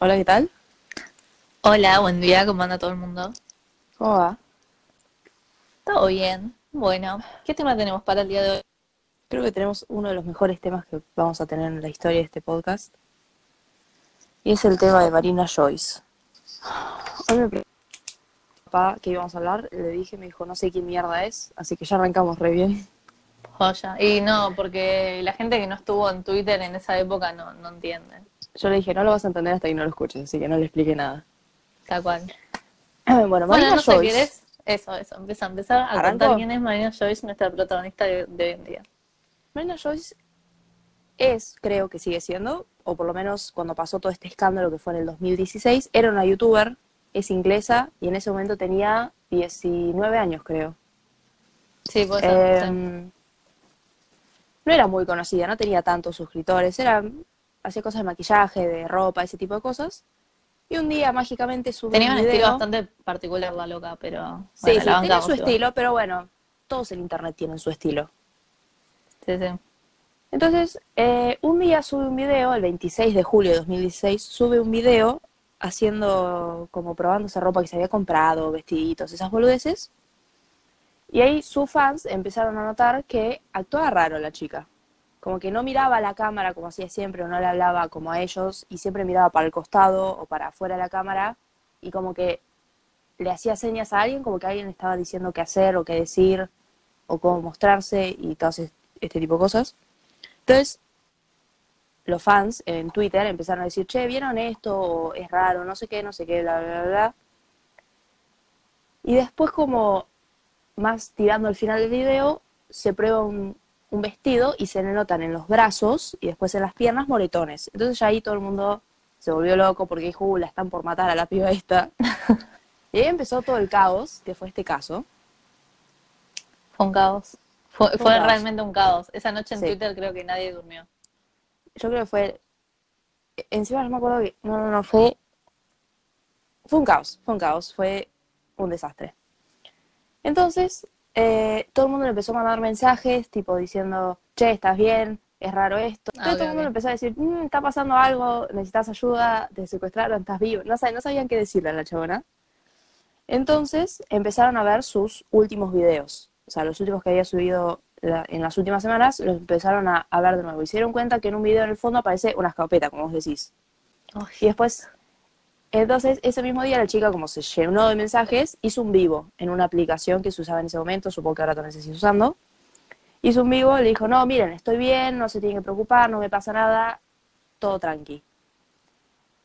Hola, ¿qué tal? Hola, buen día, ¿cómo anda todo el mundo? ¿Cómo va? Todo bien. Bueno, ¿qué tema tenemos para el día de hoy? Creo que tenemos uno de los mejores temas que vamos a tener en la historia de este podcast. Y es el tema de Marina Joyce. Hoy me preguntó papá que íbamos a hablar, le dije, me dijo, no sé quién mierda es, así que ya arrancamos re bien. Joya. Y no, porque la gente que no estuvo en Twitter en esa época no, no entiende. Yo le dije, no lo vas a entender hasta que no lo escuches, así que no le expliqué nada. Tal cual. Bueno, Bueno, Marina no sé, Joyce. ¿querés? Eso, eso. Empieza, empezar a ¿Arranco? contar quién es Marina Joyce, nuestra protagonista de, de hoy en día. Marina Joyce es, creo que sigue siendo, o por lo menos cuando pasó todo este escándalo que fue en el 2016, era una youtuber, es inglesa y en ese momento tenía 19 años, creo. Sí, sí. Eh, No era muy conocida, no tenía tantos suscriptores, era, hacía cosas de maquillaje, de ropa, ese tipo de cosas. Y un día mágicamente subió Tenía un un video. estilo bastante particular la loca, pero Sí, bueno, sí, la tenía su igual. estilo, pero bueno, todos en internet tienen su estilo. Sí, sí. Entonces, eh, un día sube un video, el 26 de julio de 2016, sube un video haciendo como probándose ropa que se había comprado, vestiditos, esas boludeces. Y ahí sus fans empezaron a notar que actuaba raro la chica. Como que no miraba a la cámara como hacía siempre, o no le hablaba como a ellos, y siempre miraba para el costado o para afuera de la cámara, y como que le hacía señas a alguien, como que alguien estaba diciendo qué hacer o qué decir, o cómo mostrarse, y todo este tipo de cosas. Entonces, los fans en Twitter empezaron a decir, che, ¿vieron esto? O es raro, no sé qué, no sé qué, bla, bla, bla, bla. Y después, como más tirando al final del video, se prueba un, un vestido y se le notan en los brazos y después en las piernas moretones. Entonces ya ahí todo el mundo se volvió loco porque dijo, "Uh, la están por matar a la piba esta. y ahí empezó todo el caos, que fue este caso. Fue un caos. Fue, Fue un caos. realmente un caos. Esa noche en Sí. Twitter creo que nadie durmió. yo creo que fue. Encima no me acuerdo que. No, no, no, fue. Fue un caos, fue un caos, fue un desastre. Entonces, eh, todo el mundo le empezó a mandar mensajes, tipo diciendo, che, ¿estás bien? Es raro esto. Ah, todo el mundo le empezó a decir, "Mm, está pasando algo, necesitas ayuda, te secuestraron, estás vivo. No, no sabían qué decirle a la chabona. Entonces empezaron a ver sus últimos videos. O sea, los últimos que había subido la- en las últimas semanas, los empezaron a, a ver de nuevo. Y se dieron cuenta que en un video en el fondo aparece una escopeta, como vos decís. Y después, entonces, ese mismo día la chica, como se llenó de mensajes, hizo un vivo en una aplicación que se usaba en ese momento, supongo que ahora también se sigue usando. Hizo un vivo, le dijo, no, miren, estoy bien, no se tienen que preocupar, no me pasa nada, todo tranqui.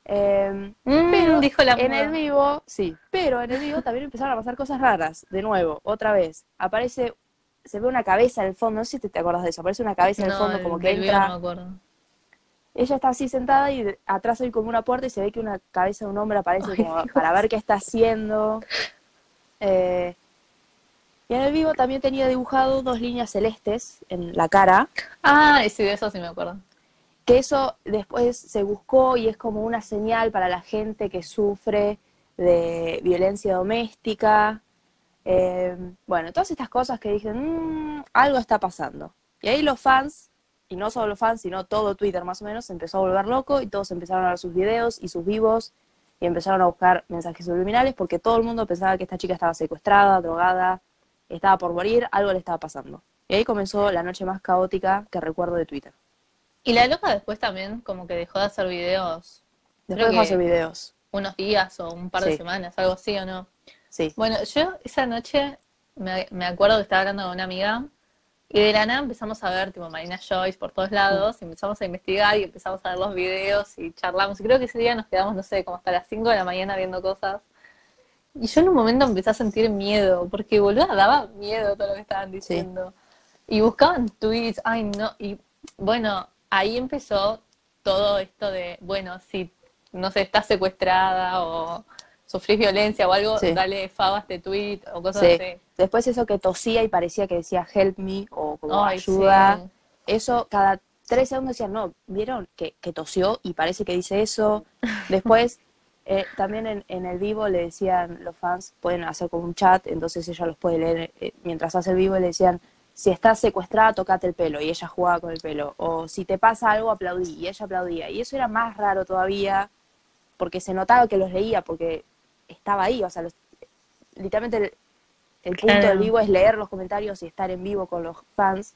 Em, Mm, pero dijo la en el vivo, sí, pero en el vivo también empezaron a pasar cosas raras. De nuevo, otra vez, aparece, se ve una cabeza en el fondo, no sé si te, te acuerdas de eso, aparece una cabeza en el No, fondo el- como que entra, no me acuerdo. Ella está así sentada y atrás hay como una puerta y se ve que una cabeza de un hombre aparece Ay, como Dios. para ver qué está haciendo. Eh, y en el vivo también tenía dibujado dos líneas celestes en la cara, Ah, sí, de eso sí me acuerdo. que eso después se buscó y es como una señal para la gente que sufre de violencia doméstica. Eh, bueno, todas estas cosas que dicen, "Mm, algo está pasando. Y ahí los fans, y no solo los fans, sino todo Twitter más o menos, se empezó a volver loco y todos empezaron a ver sus videos y sus vivos y empezaron a buscar mensajes subliminales porque todo el mundo pensaba que esta chica estaba secuestrada, drogada, estaba por morir, algo le estaba pasando. Y ahí comenzó la noche más caótica que recuerdo de Twitter. Y la loca después también como que dejó de hacer videos Después dejó de hacer videos. unos días o un par de Sí. semanas, algo así o no. Sí. Bueno, yo esa noche me, me acuerdo que estaba hablando con una amiga y de la nada empezamos a ver tipo Marina Joyce por todos lados y empezamos a investigar y empezamos a ver los videos y charlamos. Y creo que ese día nos quedamos, no sé, como hasta las 5 de la mañana viendo cosas. Y yo en un momento empecé a sentir miedo, porque boluda, daba miedo todo lo que estaban diciendo. Y buscaban tweets, ay no, y bueno, ahí empezó todo esto de, bueno, si no sé, estás secuestrada o sufrís violencia o algo, Sí. dale fava a este tweet o cosas Sí. así. Después eso que tosía y parecía que decía help me o como Ay, ayuda. sí. Eso cada tres segundos decían, no, ¿vieron? Que, que tosió y parece que dice eso. Después, eh, también en, en el vivo le decían, los fans pueden hacer como un chat, entonces ella los puede leer eh, mientras hace el vivo y le decían, si estás secuestrada, tocate el pelo. Y ella jugaba con el pelo. O si te pasa algo, aplaudí. Y ella aplaudía. Y eso era más raro todavía. porque se notaba que los leía, porque estaba ahí, o sea, los- literalmente el, el punto Claro. del vivo es leer los comentarios y estar en vivo con los fans.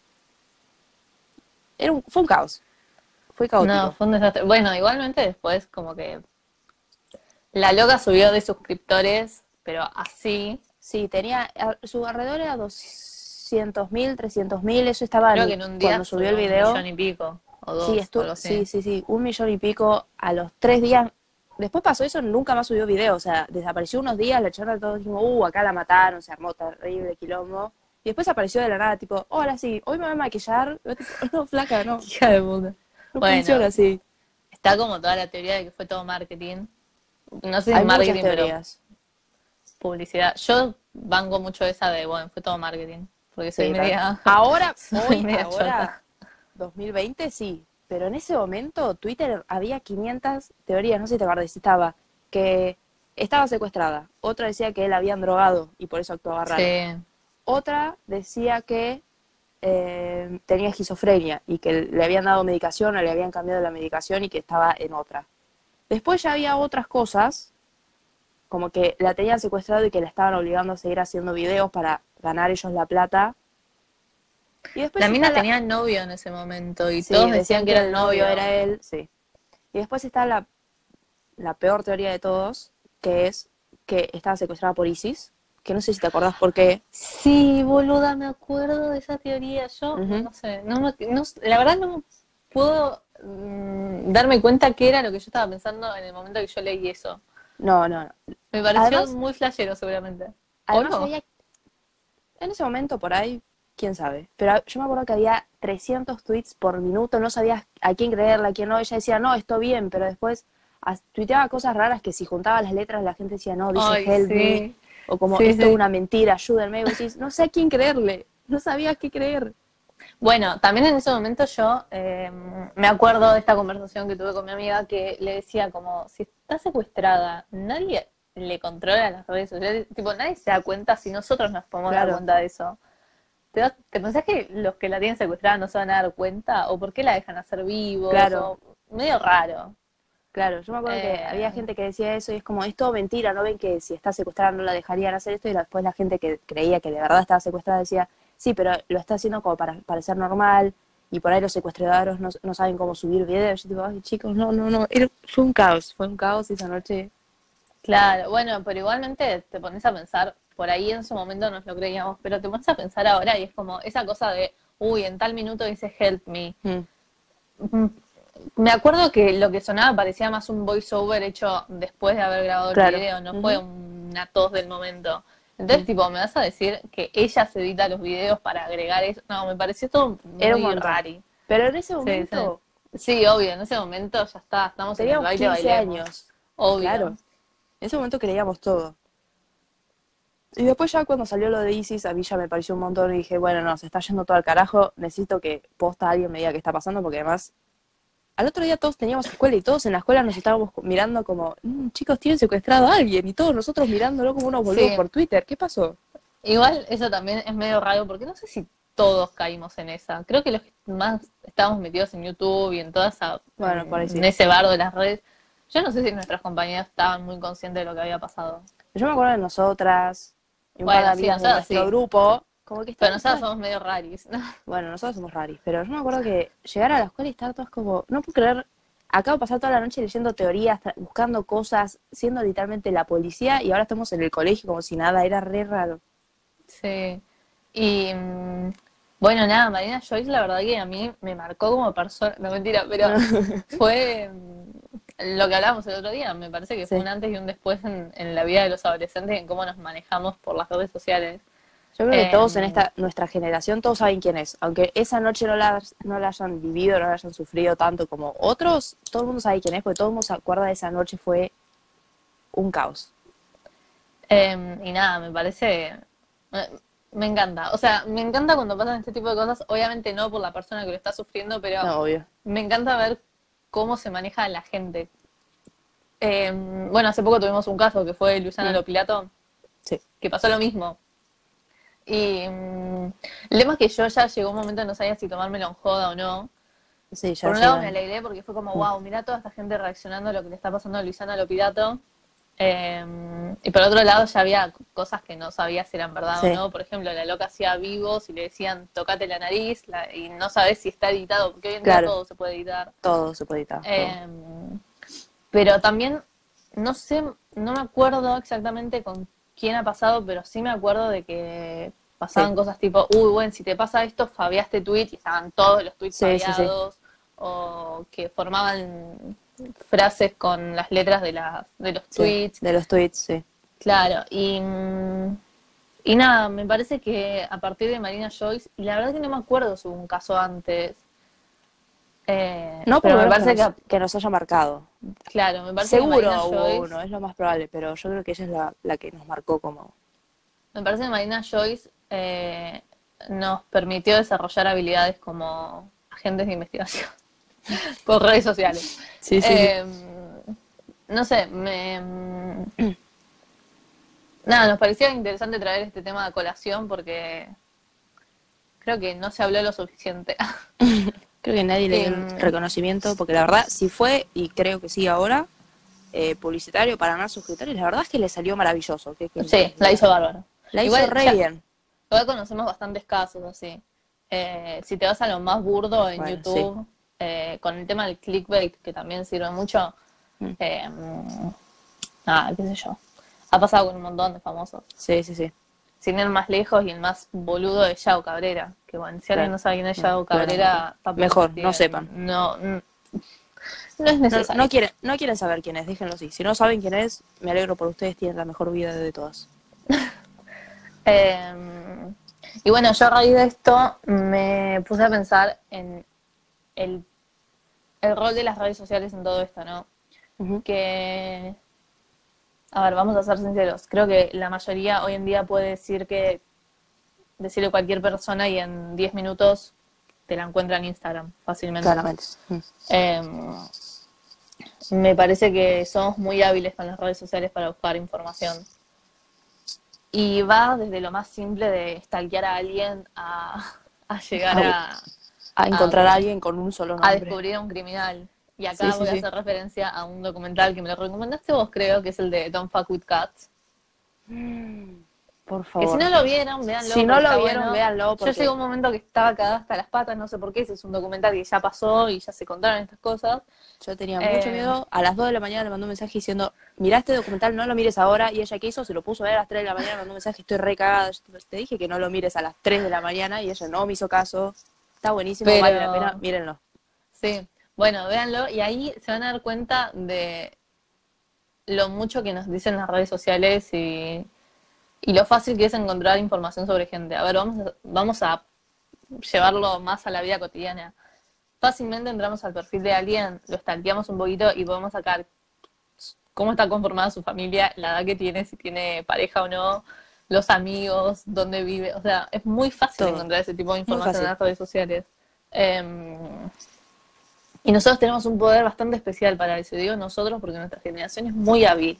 Era un, fue un caos. Fue caótico. No, fue un desastre. Bueno, igualmente después como que la loca subió de suscriptores, pero así, Sí, tenía, a- su alrededor era 200 mil, 300 mil, eso estaba creo que en un día cuando subió el un video. millón y pico, o dos, Sí, o estuvo, algo así. sí, sí, sí, un millón y pico a los tres días. Después pasó eso, nunca más subió video, o sea, desapareció unos días, la charla todos dijimos, uh, acá la mataron, se armó terrible quilombo. Y después apareció de la nada, tipo, hola, sí, hoy me voy a maquillar. No, flaca, no, Hija de puta. no Bueno. funciona así. Está como toda la teoría de que fue todo marketing. No sé si Hay muchas marketing, pero teorías. publicidad. Yo banco mucho esa de, bueno, fue todo marketing. Porque soy Sí, media... Ahora, soy hoy, media ahora, 2020, sí. Pero en ese momento, Twitter había 500 teorías, no sé si te acuerdas, estaba que estaba secuestrada. Otra decía que él habían drogado y por eso actuaba raro. Sí. Otra decía que eh, tenía esquizofrenia y que le habían dado medicación o le habían cambiado la medicación y que estaba en otra. Después ya había otras cosas, como que la tenían secuestrado y que la estaban obligando a seguir haciendo videos para ganar ellos la plata. Y después La mina tenía novio en ese momento y Sí, todos decían que era el novio. era él, sí. Y después está la, la peor teoría de todos, que es que estaba secuestrada por ISIS, que no sé si te acordás por qué. Sí, boluda, me acuerdo de esa teoría. Yo no sé, no, me- no- la verdad no puedo mm, darme cuenta qué era lo que yo estaba pensando en el momento que yo leí eso. No, no, no. Me pareció Además- muy flashero seguramente. Además ¿O no? había, en ese momento por ahí, quién sabe, pero yo me acuerdo que había 300 tweets por minuto, no sabías a quién creerle, a quién no, ella decía, no, esto bien, pero después tuiteaba cosas raras que si juntaba las letras la gente decía, no, dice Ay, help me, o como Sí, esto sí. es una mentira, ayúdenme, y vos decís, no sé a quién creerle, no sabías qué creer. Bueno, también en ese momento yo eh, me acuerdo de esta conversación que tuve con mi amiga que le decía como, si está secuestrada, nadie le controla las redes sociales, tipo, nadie se da cuenta si nosotros nos podemos Claro. dar cuenta de eso. ¿Te, das- ¿Te pensás que los que la tienen secuestrada no se van a dar cuenta? ¿O por qué la dejan hacer vivos? Claro. O- medio raro. Claro, yo me acuerdo que Eh. había gente que decía eso y es como, es todo mentira, ¿no ven que si está secuestrada no la dejarían hacer esto? Y después la gente que creía que de verdad estaba secuestrada decía, sí, pero lo está haciendo como para parecer normal y por ahí los secuestradores no, no saben cómo subir videos. Yo tipo, ay chicos, no, no, no, Era- fue un caos, fue un caos esa noche. Claro, bueno, pero igualmente te pones a pensar, por ahí en su momento nos lo creíamos, pero te pones a pensar ahora y es como esa cosa de, uy, en tal minuto dice help me. Mm. Mm, Me acuerdo que lo que sonaba parecía más un voiceover hecho después de haber grabado el video, no fue una tos del momento. Entonces, Mm. tipo, me vas a decir que ella se edita los videos para agregar eso. No, me pareció todo Era un muy rari. Pero en ese Sí, momento Sí, obvio, en ese momento ya está, estamos en el teníamos baile 15 bailemos. años. Obvio. Claro. En ese momento creíamos todo. Y después ya cuando salió lo de ISIS, a mí ya me pareció un montón y dije, bueno, no, se está yendo todo al carajo, necesito que posta alguien me diga qué está pasando, porque además, al otro día todos teníamos escuela y todos en la escuela nos estábamos mirando como, "Mm, chicos, tienen secuestrado a alguien, y todos nosotros mirándolo como unos boludos Sí. por Twitter, ¿qué pasó? Igual eso también es medio raro porque no sé si todos caímos en esa. Creo que los que más estábamos metidos en YouTube y en toda esa Bueno, en ese bardo de las redes. Yo no sé si nuestras compañeras estaban muy conscientes de lo que había pasado. Yo me acuerdo de nosotras, un Bueno, par de sí, amigas de nosotras nuestro sí. grupo, como que Pero nosotros somos medio raris. Bueno, nosotros somos raris, pero yo me acuerdo que llegar a la escuela y estar todas como, no puedo creer, acabo de pasar toda la noche leyendo teorías, buscando cosas, siendo literalmente la policía y ahora estamos en el colegio como si nada, era re raro. Sí. Y mm, bueno, nada, Marina Joyce, la verdad que a mí me marcó como persona. No mentira, pero fue mm, lo que hablábamos el otro día. Me parece que fue un antes y un después en, en la vida de los adolescentes, en cómo nos manejamos por las redes sociales. Yo creo que Em. todos en esta nuestra generación, todos saben quién es, aunque esa noche no la, no la hayan vivido, no la hayan sufrido tanto como otros, todo el mundo sabe quién es, porque todo el mundo se acuerda de esa noche, fue un caos. Eh, y nada, me parece. Me, me encanta. O sea, me encanta cuando pasan este tipo de cosas. Obviamente no por la persona que lo está sufriendo, pero No, obvio. me encanta ver cómo se maneja la gente. Eh, bueno, hace poco tuvimos un caso que fue Luciana Mm. Lopilato, Sí. que pasó lo mismo. Y mm, el tema es que yo ya llegó un momento no sabía si tomármelo en joda o no. Sí, ya Por un lado me alegré porque fue como, Mm. wow, mira toda esta gente reaccionando a lo que le está pasando a Luisana Lopilato. Eh, y por otro lado ya había cosas que no sabía si eran verdad Sí. o no. Por ejemplo, la loca hacía vivos y le decían, tocate la nariz la- y no sabes si está editado, porque hoy en día Claro. todo se puede editar. Todo se puede editar. Eh, pero también, no sé, no me acuerdo exactamente con quién ha pasado, pero sí me acuerdo de que pasaban Sí. cosas tipo, uy, bueno, si te pasa esto, fabiaste tweet y estaban todos los tweets sí. fabiados, o que formaban frases con las letras de, las de los Sí, tweets. de los tweets, sí. Claro, y, mm, y nada, me parece que a partir de Marina Joyce, y la verdad que no me acuerdo si hubo un caso antes. Eh, No, pero pero me parece que, nos, que nos haya marcado. claro, me parece que Seguro Marina hubo Joyce, uno, es lo más probable, pero yo creo que ella es la, la que nos marcó como... me parece que Marina Joyce eh, nos permitió desarrollar habilidades como agentes de investigación por redes sociales. Sí, Eh, no sé, me... Nada, nos parecía interesante traer este tema a colación porque creo que no se habló lo suficiente. Creo que nadie le dio Em, un reconocimiento, porque la verdad, si fue, y creo que sí ahora, eh, publicitario para más suscriptores, la verdad es que le salió maravilloso. que- que- Sí, la hizo bárbaro. La hizo re ya- bien. Igual conocemos bastantes casos así. Eh, si te vas a lo más burdo en Bueno, YouTube, eh, con el tema del clickbait, que también sirve mucho, Mm. eh, nada, qué sé yo. Ha pasado con un montón de famosos. Sí, sí, sí. Sin ir más lejos y el más boludo de Yao Cabrera. Que bueno, si alguien Claro. no sabe quién es Yao Cabrera, tampoco Mejor, no sepan. No, mm, no es No, necesario. no quieren, no quieren saber quién es, déjenlo así. Si no saben quién es, me alegro por ustedes, tienen la mejor vida de todas. Eh, y bueno, yo a raíz de esto me puse a pensar en el, el rol de las redes sociales en todo esto, ¿no? Que, a ver, vamos a ser sinceros, creo que la mayoría hoy en día puede decir que decirle a cualquier persona y en 10 minutos te la encuentra en Instagram fácilmente. Claramente. Mm. Eh, me parece que somos muy hábiles con las redes sociales para buscar información. Y va desde lo más simple de stalkear a alguien a, a llegar a, A encontrar Ah, a alguien con un solo a nombre. descubrir a un criminal. Y acá Sí, voy sí. a hacer referencia a un documental que me lo recomendaste vos, creo, que es el de Don't Fuck With Cats. Por Que favor. si no lo vieron, véanlo. Si no lo vieron, bueno. véanlo, Yo llegué a un momento que estaba cagada hasta las patas, no sé por qué, ese es un documental que ya pasó y ya se contaron estas cosas. Yo tenía Eh, mucho miedo. A las 2 de la mañana le mandó un mensaje diciendo, mirá este documental, no lo mires ahora. Y ella, ¿qué hizo? Se lo puso a ver a las 3 de la mañana, me mandó un mensaje, estoy re cagada. Yo te dije que no lo mires a las 3 de la mañana y ella no me hizo caso. Está buenísimo, Pero- vale la pena, mírenlo. Sí, bueno, véanlo y ahí se van a dar cuenta de lo mucho que nos dicen las redes sociales y, y lo fácil que es encontrar información sobre gente. A ver, vamos a, vamos a llevarlo más a la vida cotidiana. Fácilmente entramos al perfil de alguien, lo stalkeamos un poquito y podemos sacar cómo está conformada su familia, la edad que tiene, si tiene pareja o no, los amigos, dónde vive. O sea, es muy fácil Todo. encontrar ese tipo de información en las redes sociales. Em, y nosotros tenemos un poder bastante especial para eso. Digo nosotros porque nuestra generación es muy hábil.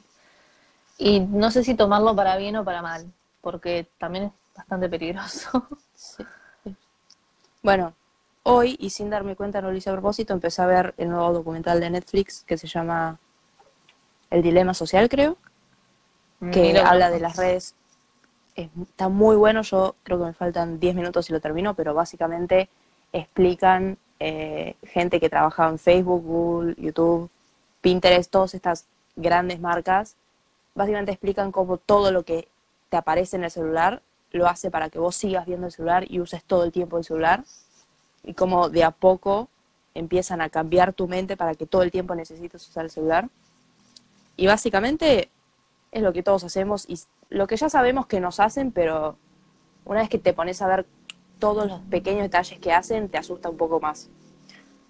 Y no sé si tomarlo para bien o para mal, porque también es bastante peligroso. Bueno, hoy, y sin darme cuenta, no lo hice a propósito, empecé a ver el nuevo documental de Netflix que se llama El Dilema Social, creo, que habla de las redes. Es- está muy bueno, yo creo que me faltan 10 minutos y lo termino, pero básicamente explican eh, gente que trabaja en Facebook, Google, YouTube, Pinterest, todas estas grandes marcas, básicamente explican cómo todo lo que te aparece en el celular lo hace para que vos sigas viendo el celular y uses todo el tiempo el celular y cómo de a poco empiezan a cambiar tu mente para que todo el tiempo necesites usar el celular. Y básicamente es lo que todos hacemos y lo que ya sabemos que nos hacen, pero una vez que te pones a ver todos los pequeños detalles que hacen, te asusta un poco más.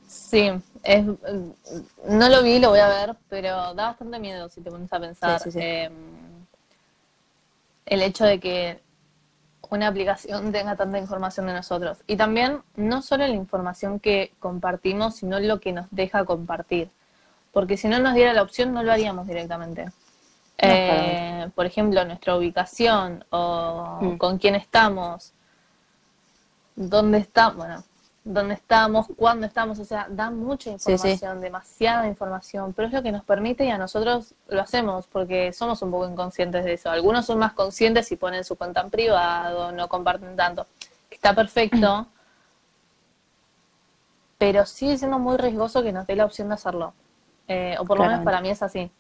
Sí, es, no lo vi, lo voy a ver, pero da bastante miedo si te pones a pensar. Sí, sí, sí. em, el hecho de que una aplicación tenga tanta información de nosotros. Y también no solo la información que compartimos, sino lo que nos deja compartir. Porque si no nos diera la opción, no lo haríamos directamente. Eh, por ejemplo, nuestra ubicación o Mm. con quién estamos, dónde estamos. Bueno, dónde estamos, cuándo estamos, o sea, da mucha información, demasiada información, pero es lo que nos permite y a nosotros lo hacemos porque somos un poco inconscientes de eso. Algunos son más conscientes y ponen su cuenta en privado, no comparten tanto, está perfecto, pero sigue siendo muy riesgoso que nos dé la opción de hacerlo. Eh, o por lo menos para mí es así.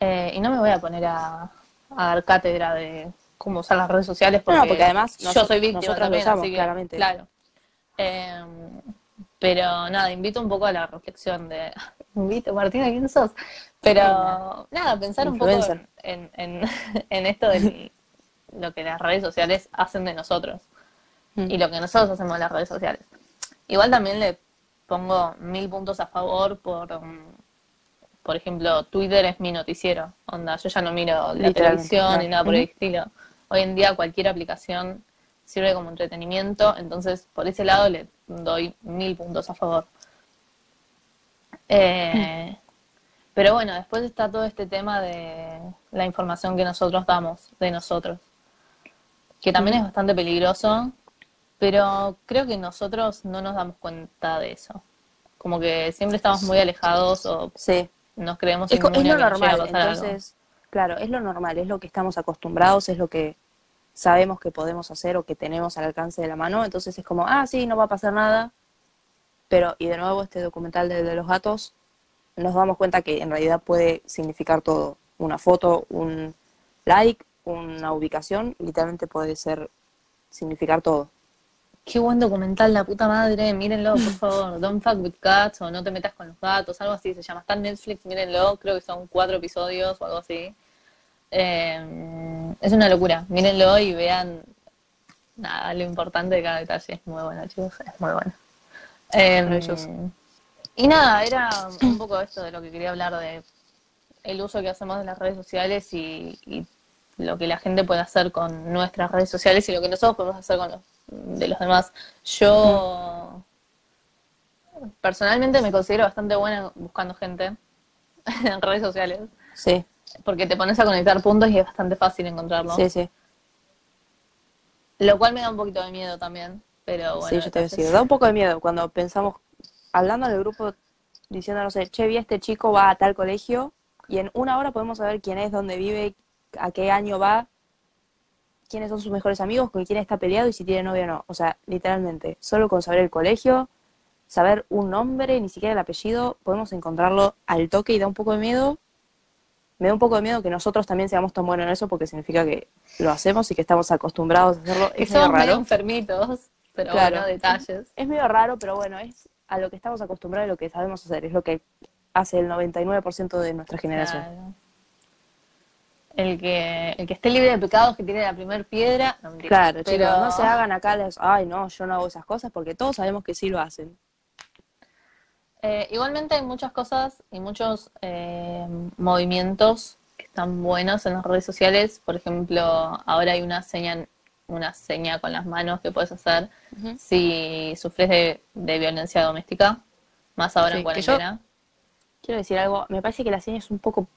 Eh, y no me voy a poner a, dar cátedra de cómo usar las redes sociales porque, no, porque además yo soy víctima también, así claramente. claro. Em, pero nada, invito un poco a la reflexión de. invito, Martina, ¿quién sos? Pero nada, pensar un poco en, en, esto de lo que las redes sociales hacen de nosotros mm. y lo que nosotros hacemos en las redes sociales. Igual también le pongo mil puntos a favor por, um, por ejemplo, Twitter es mi noticiero. Onda, yo ya no miro la televisión ni nada por el estilo. Hoy en día cualquier aplicación sirve como entretenimiento, entonces por ese lado le doy mil puntos a favor. Eh, pero bueno, después está todo este tema de la información que nosotros damos de nosotros, que también es bastante peligroso, pero creo que nosotros no nos damos cuenta de eso. Como que siempre estamos muy alejados o nos creemos es, es lo normal, entonces, claro, es lo normal, es lo que estamos acostumbrados, es lo que sabemos que podemos hacer o que tenemos al alcance de la mano, entonces es como, ah, sí, no va a pasar nada, pero, y de nuevo este documental de, los gatos, nos damos cuenta que en realidad puede significar todo, una foto, un like, una ubicación, literalmente puede ser, significar todo. Qué buen documental, la puta madre, mírenlo, por favor, Don't Fuck With Cats o No Te Metas Con Los Gatos, algo así se llama, está en Netflix, mírenlo, creo que son cuatro episodios o algo así. Eh, es una locura. Mírenlo y vean nada, lo importante de cada detalle. Es muy bueno, chicos. Es muy bueno. Eh, y nada, era un poco esto de lo que quería hablar de el uso que hacemos de las redes sociales y, lo que la gente puede hacer con nuestras redes sociales y lo que nosotros podemos hacer con los de los demás. Yo personalmente me considero bastante buena buscando gente en redes sociales. Sí porque te pones a conectar puntos y es bastante fácil encontrarlo. Sí, sí. Lo cual me da un poquito de miedo también, pero bueno. Sí, yo te decía, da un poco de miedo cuando pensamos, hablando del grupo, diciendo, no sé, che, vi este chico va a tal colegio y en una hora podemos saber quién es, dónde vive, a qué año va, quiénes son sus mejores amigos, con quién está peleado y si tiene novia o no. O sea, literalmente, solo con saber el colegio, saber un nombre, ni siquiera el apellido, podemos encontrarlo al toque y da un poco de miedo, me da un poco de miedo que nosotros también seamos tan buenos en eso porque significa que lo hacemos y que estamos acostumbrados a hacerlo. Es somos medio enfermitos, pero bueno, detalles. Es medio raro, pero bueno, es a lo que estamos acostumbrados y lo que sabemos hacer. Es lo que hace el 99% de nuestra generación. El que, el que esté libre de pecados, que tiene la primera piedra. claro, pero... no se hagan acá les, ay no, yo no hago esas cosas porque todos sabemos que sí lo hacen. Eh, igualmente hay muchas cosas y muchos eh, movimientos que están buenos en las redes sociales. Por ejemplo, ahora hay una seña, una seña con las manos que puedes hacer si sufres de, violencia doméstica, más ahora en cuarentena. quiero decir algo, me parece que la seña es un poco...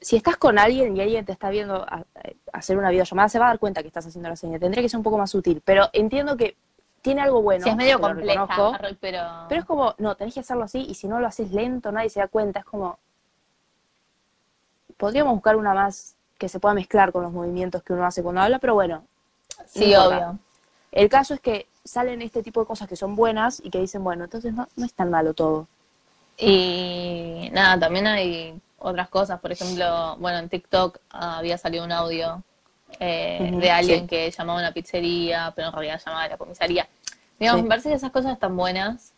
Si estás con alguien y alguien te está viendo hacer una videollamada, se va a dar cuenta que estás haciendo la seña. Tendría que ser un poco más sutil, pero entiendo que tiene algo bueno. Sí, es medio compleja, pero... Pero es como, no, tenés que hacerlo así y si no lo haces lento nadie se da cuenta. Es como... Podríamos buscar una más que se pueda mezclar con los movimientos que uno hace cuando habla, pero bueno. Sí, obvio. El caso es que salen este tipo de cosas que son buenas y que dicen, bueno, entonces no, no es tan malo todo. Y nada, también hay otras cosas. Por ejemplo, bueno, en TikTok había salido un audio eh, de alguien que llamaba a una pizzería, pero en realidad llamaba a la comisaría. Digamos, me parece que esas cosas están buenas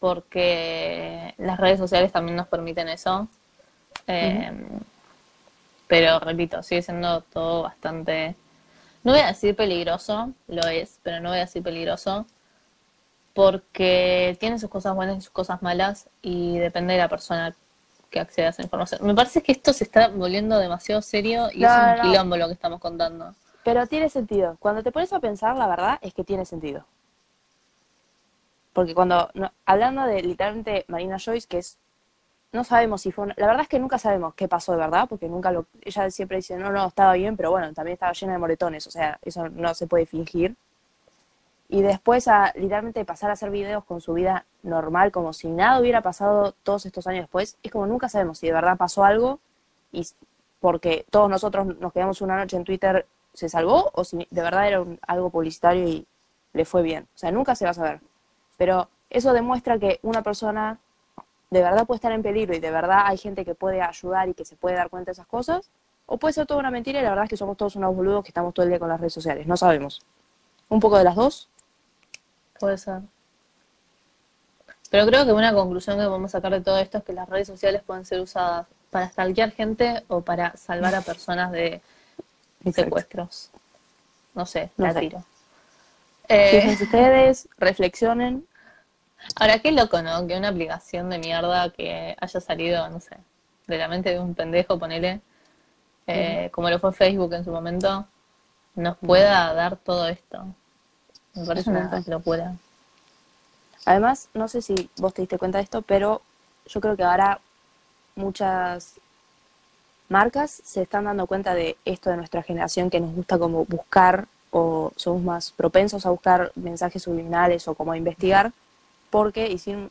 porque las redes sociales también nos permiten eso. Eh, pero repito, sigue siendo todo bastante, no voy a decir peligroso, lo es, pero no voy a decir peligroso porque tiene sus cosas buenas y sus cosas malas y depende de la persona que acceda a esa información. Me parece que esto se está volviendo demasiado serio y es un quilombo lo que estamos contando. Pero tiene sentido. Cuando te pones a pensar, la verdad es que tiene sentido. Porque cuando, hablando de literalmente Marina Joyce, que es, no sabemos si fue, la verdad es que nunca sabemos qué pasó de verdad, porque nunca lo, ella siempre dice, no, no, estaba bien, pero bueno, también estaba llena de moretones, o sea, eso no se puede fingir. Y después a literalmente pasar a hacer videos con su vida normal, como si nada hubiera pasado todos estos años después, es como nunca sabemos si de verdad pasó algo y porque todos nosotros nos quedamos una noche en Twitter, se salvó o si de verdad era un- algo publicitario y le fue bien. O sea, nunca se va a saber. Pero eso demuestra que una persona de verdad puede estar en peligro y de verdad hay gente que puede ayudar y que se puede dar cuenta de esas cosas, o puede ser toda una mentira y la verdad es que somos todos unos boludos que estamos todo el día con las redes sociales. No sabemos. Un poco de las dos. Puede ser. Pero creo que una conclusión que podemos sacar de todo esto es que las redes sociales pueden ser usadas para stalkear gente o para salvar a personas de Exacto. secuestros. No sé, No la sé. tiro. Eh, ustedes, reflexionen. ahora, qué loco, ¿no? Que una aplicación de mierda que haya salido, no sé, de la mente de un pendejo, ponele, eh, como lo fue Facebook en su momento, nos pueda dar todo esto. Me parece una montón. locura. Además, no sé si vos te diste cuenta de esto, pero yo creo que ahora muchas marcas se están dando cuenta de esto de nuestra generación que nos gusta como buscar o somos más propensos a buscar mensajes subliminales o como a investigar, porque y sin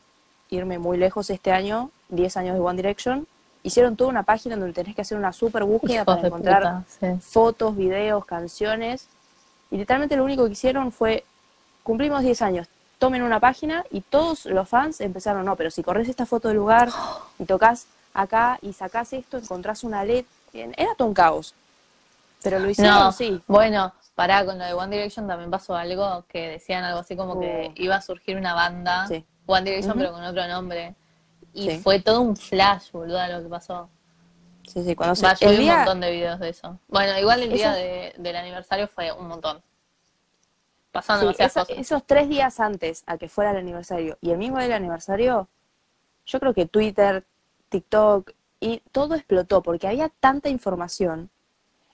irme muy lejos este año, 10 años de One Direction, hicieron toda una página donde tenés que hacer una super búsqueda para encontrar puta, sí. fotos, videos, canciones. Y literalmente lo único que hicieron fue, cumplimos 10 años, tomen una página y todos los fans empezaron, no, pero si corres esta foto del lugar y tocas acá y sacás esto, encontrás una letra. Era todo un caos. Pero lo hicieron, No, sí. bueno, pará, con lo de One Direction también pasó algo que decían algo así como que Uh. iba a surgir una banda, Sí. One Direction pero con otro nombre. Y Sí. fue todo un flash, boludo, lo que pasó. Sí, sí, cuando se, Va, el vi un día, montón de videos de eso. Bueno, igual el día de- del aniversario fue un montón. Pasaron sí, demasiadas esa- cosas. esos tres días antes a que fuera el aniversario y el mismo día del aniversario, yo creo que Twitter, TikTok y todo explotó porque había tanta información.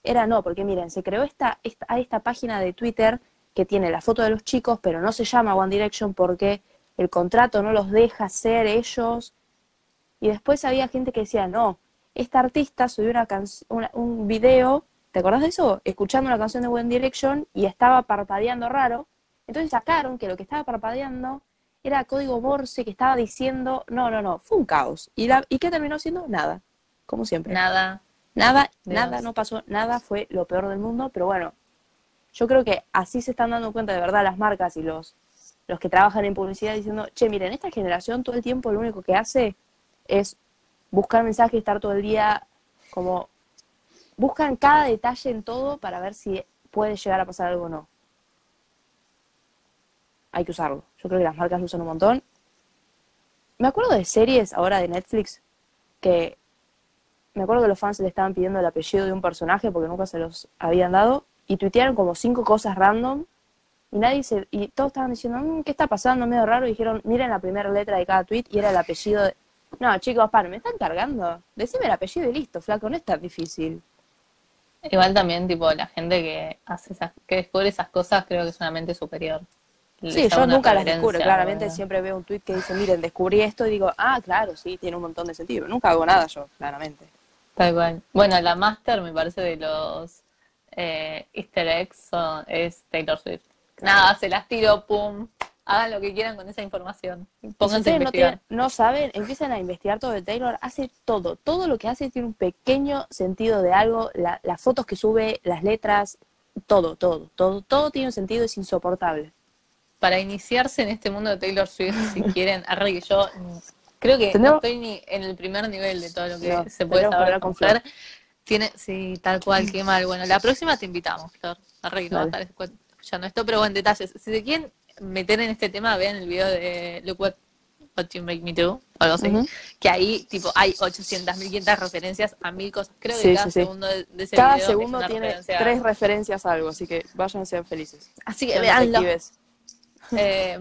Era no, porque miren, se creó esta, esta, hay esta página de Twitter que tiene la foto de los chicos, pero no se llama One Direction porque el contrato no los deja ser ellos. Y después había gente que decía, no, esta artista subió una can- una- un video, ¿te acordás de eso? Escuchando una canción de One Direction y estaba parpadeando raro. Entonces sacaron que lo que estaba parpadeando era código Morse que estaba diciendo, no, no, no, fue un caos. ¿Y, la, ¿y qué terminó siendo? Nada, como siempre. Nada. Nada, Dios. nada, no pasó, nada, fue lo peor del mundo, pero bueno, yo creo que así se están dando cuenta de verdad las marcas y los, los que trabajan en publicidad diciendo, che, miren, esta generación todo el tiempo lo único que hace es buscar mensajes, estar todo el día como, buscan cada detalle en todo para ver si puede llegar a pasar algo o no. Hay que usarlo. Yo creo que las marcas lo usan un montón. Me acuerdo de series ahora de Netflix que me acuerdo que los fans le estaban pidiendo el apellido de un personaje porque nunca se los habían dado y tuitearon como cinco cosas random y nadie se y todos estaban diciendo "Mm, qué está pasando medio raro y dijeron miren la primera letra de cada tweet y era el apellido no chicos pan me están cargando decime el apellido y listo flaco no es tan difícil Igual también, tipo, la gente que hace esas, que descubre esas cosas, creo que es una mente superior. Les sí yo nunca las descubro claramente siempre veo un tweet que dice miren descubrí esto y digo ah claro sí tiene un montón de sentido nunca hago nada yo claramente Tal cual. Bueno, la master me parece de los eh, easter eggs son- es Taylor Swift. Nada, se las tiro, pum. Hagan lo que quieran con esa información. Y si Pónganse a no, investigar. no saben, empiezan a investigar todo de Taylor, hace todo, todo lo que hace tiene un pequeño sentido de algo, la- las fotos que sube, las letras, todo, todo, todo, todo tiene un sentido, es insoportable. Para iniciarse en este mundo de Taylor Swift, si quieren, arre que yo creo que no estoy ni en el primer nivel de todo lo que No, se puede saber con Flor. Tiene, sí, tal cual, qué mal. Bueno, la próxima te invitamos, Flor. Arre no va a estar escuchando esto, pero bueno, detalles. Si se quieren meter en este tema, vean el video de Look What, What You Make Me Do, o algo así. Que ahí, tipo, hay 800, 1500 referencias a mil cosas. Creo que Sí, cada sí, segundo de, de ese Cada video es segundo una tiene referencia. tres referencias a algo, así que vayan a ser felices. Así que Sean veanlo. Eh,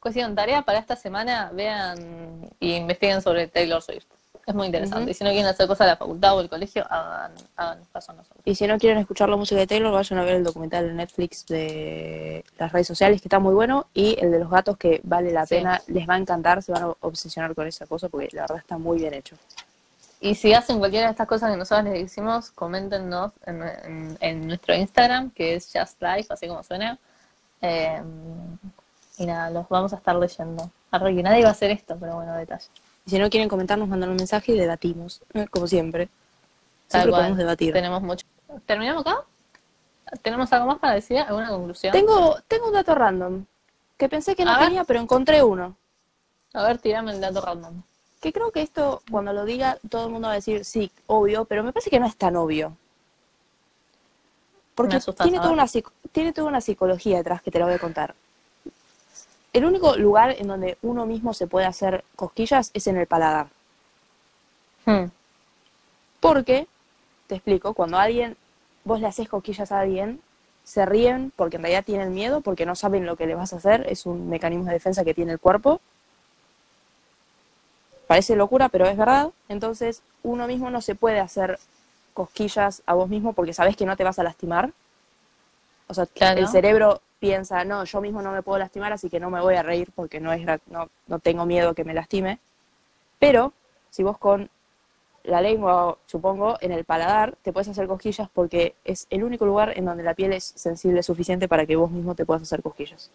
cuestión, tarea para esta semana, vean y investiguen sobre Taylor Swift. Es muy interesante. Y si no quieren hacer cosas de la facultad o el colegio, hagan, hagan caso a nosotros. Y si no quieren escuchar la música de Taylor, vayan a ver el documental de Netflix de las redes sociales, que está muy bueno, y el de los gatos, que vale la Sí. pena, les va a encantar, se van a obsesionar con esa cosa, porque la verdad está muy bien hecho. Y si hacen cualquiera de estas cosas que nosotros les decimos, coméntenos en, en- en nuestro Instagram, que es Just Life, así como suena. Eh, y nada, los vamos a estar leyendo. Que nadie va a hacer esto, pero bueno, detalle. Y si no quieren comentarnos, mandan un mensaje y debatimos, como siempre. Siempre podemos debatir. Tenemos mucho. ¿Terminamos acá? ¿Tenemos algo más para decir? ¿Alguna conclusión? Tengo, tengo un dato random que pensé que no A ver. tenía, pero encontré uno. A ver, tirame el dato random. Que creo que esto, cuando lo diga, todo el mundo va a decir, sí, obvio, pero me parece que no es tan obvio. Porque tiene toda, una, tiene toda una psicología detrás que te la voy a contar. El único lugar en donde uno mismo se puede hacer cosquillas es en el paladar. Hmm. Porque, te explico, cuando alguien, vos le haces cosquillas a alguien, se ríen porque en realidad tienen miedo, porque no saben lo que le vas a hacer, es un mecanismo de defensa que tiene el cuerpo. Parece locura, pero es verdad. Entonces, uno mismo no se puede hacer cosquillas a vos mismo porque sabes que no te vas a lastimar. O sea, Claro. el cerebro piensa, no, yo mismo no me puedo lastimar, así que no me voy a reír porque no, es, no, no tengo miedo que me lastime. Pero, si vos con la lengua, supongo, en el paladar, te puedes hacer cosquillas porque es el único lugar en donde la piel es sensible suficiente para que vos mismo te puedas hacer cosquillas.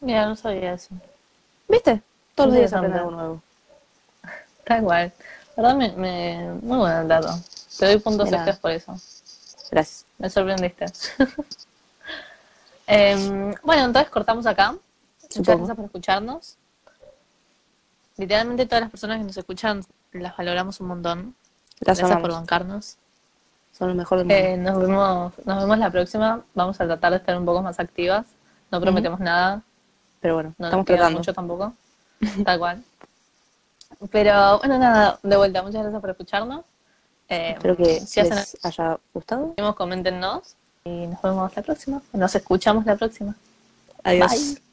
Mira, no sabía eso. ¿Viste? Todos los días aprendes algo nuevo. Tal cual. Verdad, me, me- muy bueno el dato. Te doy puntos extras por eso. Gracias. Me sorprendiste. Em, bueno, entonces cortamos acá. Muchas gracias por escucharnos. Literalmente todas las personas que nos escuchan las valoramos un montón. Las Gracias por bancarnos. Son lo mejor del mundo. Eh, nos vemos, nos vemos la próxima. Vamos a tratar de estar un poco más activas. No prometemos nada, Pero bueno, no estamos nos tratando. mucho tampoco. Tal cual. Pero bueno, nada, de vuelta, muchas gracias por escucharnos. Eh, Espero que si hacen les haya gustado. algo, coméntenos y nos vemos la próxima. Nos escuchamos la próxima. Adiós. Bye.